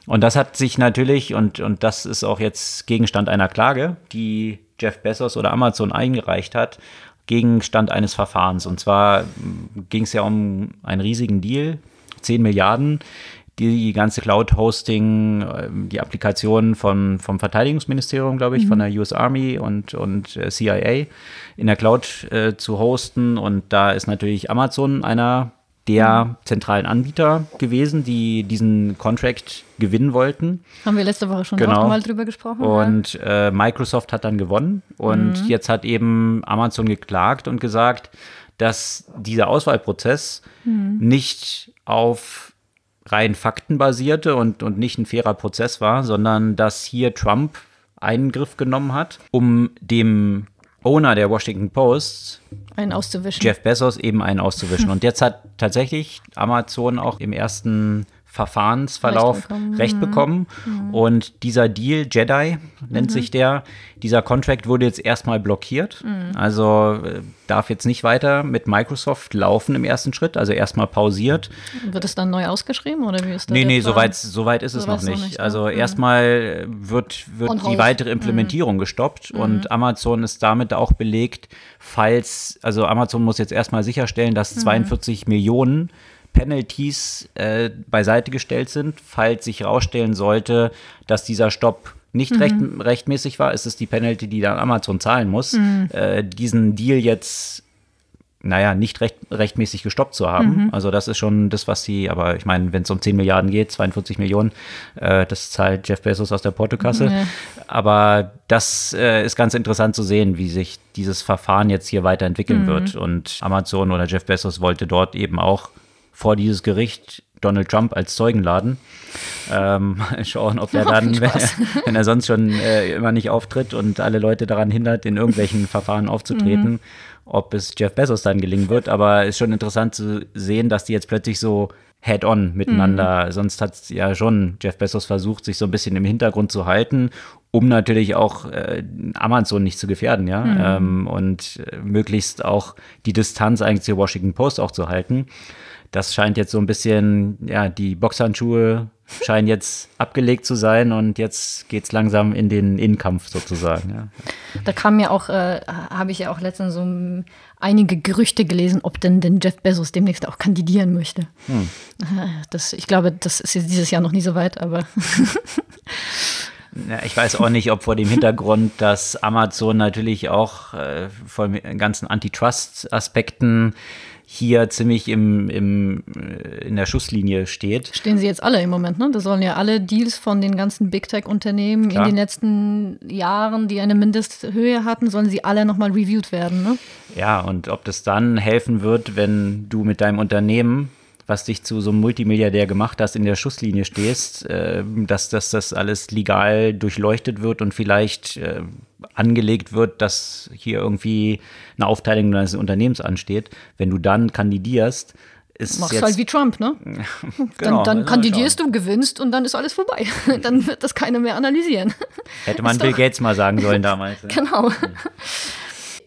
Und das hat sich natürlich, und, und das ist auch jetzt Gegenstand einer Klage, die Jeff Bezos oder Amazon eingereicht hat, Gegenstand eines Verfahrens. Und zwar ging es ja um einen riesigen Deal 10 Milliarden, die ganze Cloud-Hosting, ähm, die Applikationen von, vom Verteidigungsministerium, glaube ich, mhm. von der US Army und, und äh, CIA in der Cloud äh, zu hosten. Und da ist natürlich Amazon einer der mhm. zentralen Anbieter gewesen, die diesen Contract gewinnen wollten. Haben wir letzte Woche schon genau. mal drüber gesprochen. Und äh, Microsoft hat dann gewonnen. Und mhm. jetzt hat eben Amazon geklagt und gesagt, dass dieser Auswahlprozess mhm. nicht auf rein Fakten basierte und, und nicht ein fairer Prozess war, sondern dass hier Trump Eingriff genommen hat, um dem Owner der Washington Post, einen auszuwischen. Jeff Bezos, eben einen auszuwischen. Und jetzt hat tatsächlich Amazon auch im ersten Verfahrensverlauf Recht bekommen. Recht bekommen. Mhm. Und dieser Deal, Jedi nennt mhm. sich der, dieser Contract wurde jetzt erstmal blockiert. Mhm. Also äh, darf jetzt nicht weiter mit Microsoft laufen im ersten Schritt, also erstmal pausiert. Wird es dann neu ausgeschrieben oder wie ist das? Nee, nee, soweit so weit ist so es noch nicht. nicht. Also mhm. erstmal wird, wird die weitere Implementierung mhm. gestoppt mhm. und Amazon ist damit auch belegt, falls, also Amazon muss jetzt erstmal sicherstellen, dass 42 Millionen Penalties äh, beiseite gestellt sind, falls sich herausstellen sollte, dass dieser Stopp nicht mhm. recht, rechtmäßig war, ist es die Penalty, die dann Amazon zahlen muss, mhm. äh, diesen Deal jetzt naja, nicht recht, rechtmäßig gestoppt zu haben. Mhm. Also das ist schon das, was sie, aber ich meine, wenn es um 10 Milliarden geht, 42 Millionen, äh, das zahlt Jeff Bezos aus der Portokasse. Aber das äh, ist ganz interessant zu sehen, wie sich dieses Verfahren jetzt hier weiterentwickeln mhm. wird. Und Amazon oder Jeff Bezos wollte dort eben auch vor dieses Gericht Donald Trump als Zeugen laden. Ähm, schauen, ob er dann, wenn er, wenn er, sonst schon äh, immer nicht auftritt und alle Leute daran hindert, in irgendwelchen Verfahren aufzutreten, mhm. ob es Jeff Bezos dann gelingen wird. Aber es ist schon interessant zu sehen, dass die jetzt plötzlich so head-on miteinander. Mhm. Sonst hat ja schon Jeff Bezos versucht, sich so ein bisschen im Hintergrund zu halten, um natürlich auch äh, Amazon nicht zu gefährden, ja. Mhm. Ähm, und äh, möglichst auch die Distanz eigentlich zur Washington Post auch zu halten das scheint jetzt so ein bisschen, ja, die Boxhandschuhe scheinen jetzt abgelegt zu sein und jetzt geht es langsam in den Innenkampf sozusagen. Ja. Da kam ja auch, äh, habe ich ja auch letztens so einige Gerüchte gelesen, ob denn, denn Jeff Bezos demnächst auch kandidieren möchte. Hm. Das, ich glaube, das ist dieses Jahr noch nie so weit, aber. Ja, ich weiß auch nicht, ob vor dem Hintergrund, dass Amazon natürlich auch äh, von ganzen Antitrust-Aspekten hier ziemlich im, im, äh, in der Schusslinie steht. Stehen sie jetzt alle im Moment, ne? Das sollen ja alle Deals von den ganzen Big Tech-Unternehmen in den letzten Jahren, die eine Mindesthöhe hatten, sollen sie alle nochmal reviewed werden, ne? Ja, und ob das dann helfen wird, wenn du mit deinem Unternehmen was dich zu so einem Multimilliardär gemacht hast, in der Schusslinie stehst, äh, dass, dass das alles legal durchleuchtet wird und vielleicht äh, angelegt wird, dass hier irgendwie eine Aufteilung deines Unternehmens ansteht. Wenn du dann kandidierst, ist Machst halt wie Trump, ne? genau, dann, dann kandidierst du, gewinnst und dann ist alles vorbei. dann wird das keiner mehr analysieren. Hätte man Bill Gates mal sagen sollen damals. Genau.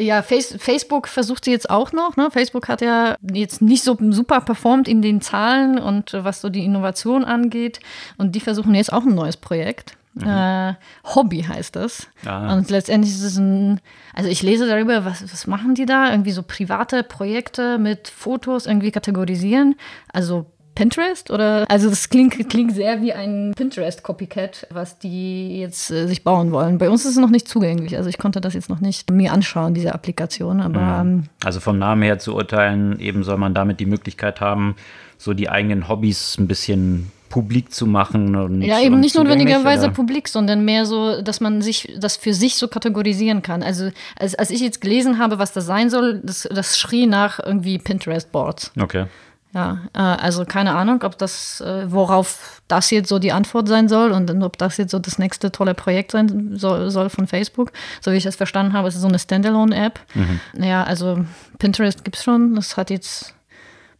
Ja, Face Facebook versucht sie jetzt auch noch. Ne? Facebook hat ja jetzt nicht so super performt in den Zahlen und äh, was so die Innovation angeht. Und die versuchen jetzt auch ein neues Projekt. Mhm. Äh, Hobby heißt das. Ah. Und letztendlich ist es ein, also ich lese darüber, was, was machen die da? Irgendwie so private Projekte mit Fotos irgendwie kategorisieren. Also Pinterest oder? Also das klingt, klingt sehr wie ein Pinterest-Copycat, was die jetzt äh, sich bauen wollen. Bei uns ist es noch nicht zugänglich. Also ich konnte das jetzt noch nicht mir anschauen, diese Applikation. Aber, ja. Ähm, also vom Namen her zu urteilen, eben soll man damit die Möglichkeit haben, so die eigenen Hobbys ein bisschen publik zu machen. ja, eben nicht notwendigerweise oder? publik, sondern mehr so, dass man sich das für sich so kategorisieren kann. Also als, als ich jetzt gelesen habe, was das sein soll, das, das schrie nach irgendwie Pinterest-Boards. Okay. Ja, äh, also keine Ahnung, ob das, äh, worauf das jetzt so die Antwort sein soll und ob das jetzt so das nächste tolle Projekt sein soll, soll von Facebook. So wie ich das verstanden habe, ist es so eine Standalone-App. Mhm. Ja, also Pinterest gibt es schon, das hat jetzt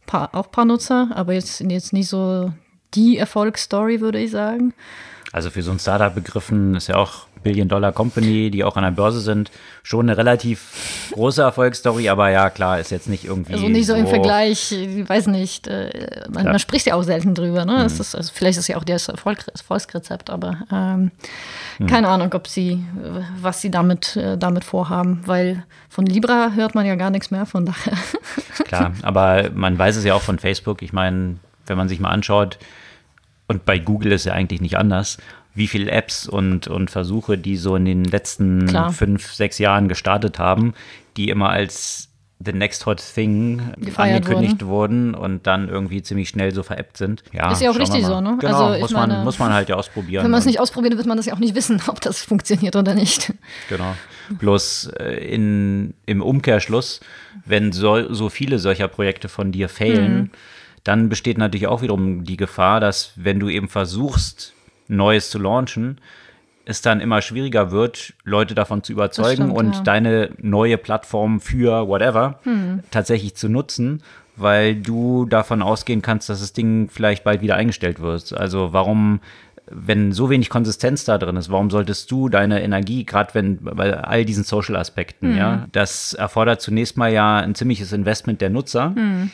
paar, auch ein paar Nutzer, aber jetzt, jetzt nicht so die Erfolgsstory, würde ich sagen. Also für so ein Startup begriffen ist ja auch Billion-Dollar-Company, die auch an der Börse sind, schon eine relativ große Erfolgsstory, aber ja, klar, ist jetzt nicht irgendwie. Also nicht so, so im Vergleich, ich weiß nicht, äh, man, man, spricht ja auch selten drüber, ne? Mhm. Ist, also vielleicht ist ja auch das Erfolgsrezept, aber ähm, mhm. keine Ahnung, ob sie, was sie damit, äh, damit vorhaben, weil von Libra hört man ja gar nichts mehr, von daher. Klar, aber man weiß es ja auch von Facebook, ich meine, wenn man sich mal anschaut, und bei Google ist ja eigentlich nicht anders wie viele Apps und, und Versuche, die so in den letzten Klar. fünf, sechs Jahren gestartet haben, die immer als the next hot thing Gefeiert angekündigt wurden. wurden. und dann irgendwie ziemlich schnell so veräppt sind. Ja, ist ja auch richtig so, ne? Genau, also, muss, meine, man, muss man halt ja ausprobieren. Wenn man es nicht ausprobiert, wird man das ja auch nicht wissen, ob das funktioniert oder nicht. Genau. Bloß äh, in, im Umkehrschluss, wenn so, so viele solcher Projekte von dir failen, mhm. dann besteht natürlich auch wiederum die Gefahr, dass wenn du eben versuchst, Neues zu launchen, es dann immer schwieriger wird, Leute davon zu überzeugen stimmt, und ja. deine neue Plattform für whatever hm. tatsächlich zu nutzen, weil du davon ausgehen kannst, dass das Ding vielleicht bald wieder eingestellt wird. Also warum, wenn so wenig Konsistenz da drin ist, warum solltest du deine Energie, gerade wenn bei all diesen Social-Aspekten, hm. ja, das erfordert zunächst mal ja ein ziemliches Investment der Nutzer. Hm.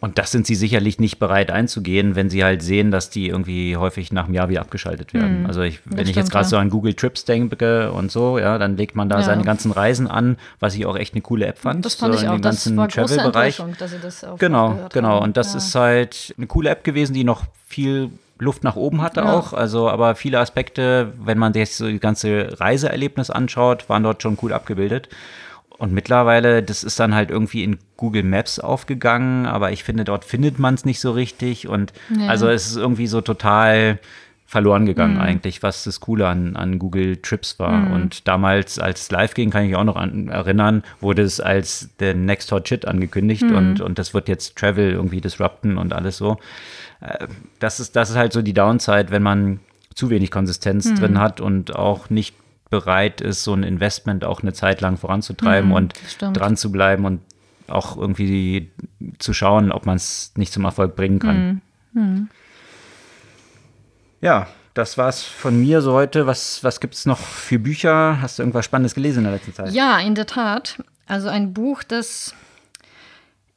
Und das sind sie sicherlich nicht bereit einzugehen, wenn sie halt sehen, dass die irgendwie häufig nach einem Jahr wieder abgeschaltet werden. Mhm, also ich, wenn ich jetzt gerade ja. so an Google Trips denke und so, ja, dann legt man da ja. seine ganzen Reisen an, was ich auch echt eine coole App fand. Das fand so ich auch. Das war Travel-Bereich. dass sie das auch Genau, genau. Haben. Und das ja. ist halt eine coole App gewesen, die noch viel Luft nach oben hatte ja. auch. Also, aber viele Aspekte, wenn man sich so die ganze Reiseerlebnis anschaut, waren dort schon cool abgebildet. Und mittlerweile, das ist dann halt irgendwie in Google Maps aufgegangen, aber ich finde, dort findet man es nicht so richtig. Und ja. also es ist irgendwie so total verloren gegangen mhm. eigentlich, was das Coole an, an Google Trips war. Mhm. Und damals, als es live ging, kann ich mich auch noch an, erinnern, wurde es als der Next Hot Shit angekündigt mhm. und, und das wird jetzt Travel irgendwie disrupten und alles so. Äh, das ist, das ist halt so die Downside, wenn man zu wenig Konsistenz mhm. drin hat und auch nicht bereit ist, so ein Investment auch eine Zeit lang voranzutreiben mhm, und stimmt. dran zu bleiben und auch irgendwie zu schauen, ob man es nicht zum Erfolg bringen kann. Mhm. Mhm. Ja, das war's von mir so heute. Was, was gibt es noch für Bücher? Hast du irgendwas Spannendes gelesen in der letzten Zeit? Ja, in der Tat. Also ein Buch, das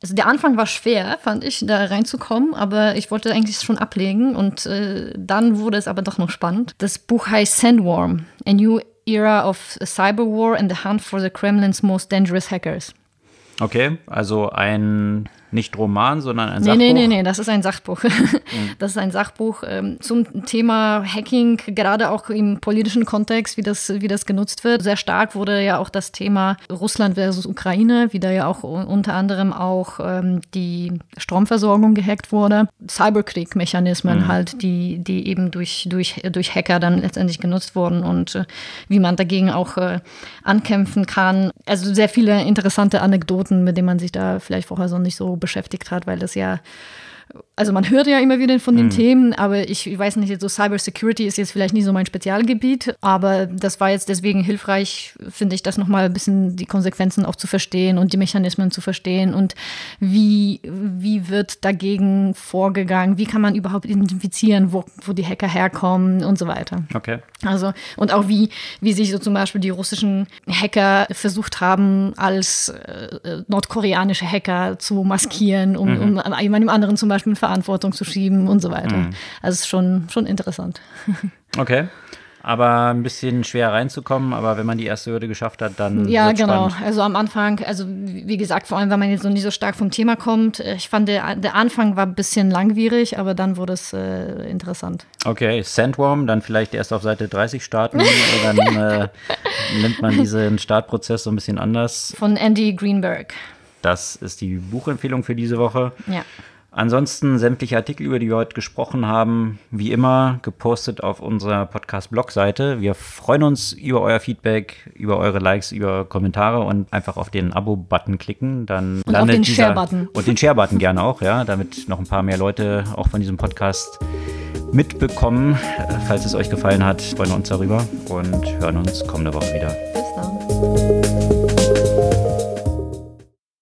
also der Anfang war schwer, fand ich, da reinzukommen, aber ich wollte eigentlich schon ablegen und äh, dann wurde es aber doch noch spannend. Das Buch heißt Sandworm, A New Era of Cyber War and the Hunt for the Kremlin's Most Dangerous Hackers. Okay, also ein nicht Roman, sondern ein Sachbuch? Nee, nee, nee, das ist ein Sachbuch. Das ist ein Sachbuch ähm, zum Thema Hacking, gerade auch im politischen Kontext, wie das, wie das genutzt wird. Sehr stark wurde ja auch das Thema Russland versus Ukraine, wie da ja auch unter anderem auch ähm, die Stromversorgung gehackt wurde. Cyberkrieg-Mechanismen mhm. halt, die, die eben durch, durch, durch Hacker dann letztendlich genutzt wurden und äh, wie man dagegen auch äh, ankämpfen kann. Also sehr viele interessante Anekdoten, mit denen man sich da vielleicht vorher so nicht so beschäftigt hat, weil das ja also man hört ja immer wieder von den mhm. Themen, aber ich weiß nicht, so Cybersecurity ist jetzt vielleicht nicht so mein Spezialgebiet, aber das war jetzt deswegen hilfreich, finde ich, das nochmal ein bisschen die Konsequenzen auch zu verstehen und die Mechanismen zu verstehen und wie, wie wird dagegen vorgegangen, wie kann man überhaupt identifizieren, wo, wo die Hacker herkommen und so weiter. Okay. Also, und auch wie, wie sich so zum Beispiel die russischen Hacker versucht haben, als äh, nordkoreanische Hacker zu maskieren, um, mhm. um jemandem anderen zum Beispiel Verantwortung zu schieben und so weiter. Mhm. Also es ist schon, schon interessant. Okay. Aber ein bisschen schwer reinzukommen, aber wenn man die erste Hürde geschafft hat, dann. Ja, genau. Spannend. Also am Anfang, also wie gesagt, vor allem, wenn man jetzt noch nicht so stark vom Thema kommt. Äh, ich fand, der, der Anfang war ein bisschen langwierig, aber dann wurde es äh, interessant. Okay, Sandworm, dann vielleicht erst auf Seite 30 starten. dann äh, nimmt man diesen Startprozess so ein bisschen anders. Von Andy Greenberg. Das ist die Buchempfehlung für diese Woche. Ja. Ansonsten sämtliche Artikel, über die wir heute gesprochen haben, wie immer gepostet auf unserer Podcast-Blog-Seite. Wir freuen uns über euer Feedback, über eure Likes, über Kommentare und einfach auf den Abo-Button klicken. Dann und landet den Share-Button. Und den Share-Button gerne auch, ja, damit noch ein paar mehr Leute auch von diesem Podcast mitbekommen. Falls es euch gefallen hat, freuen wir uns darüber und hören uns kommende Woche wieder. Bis dann.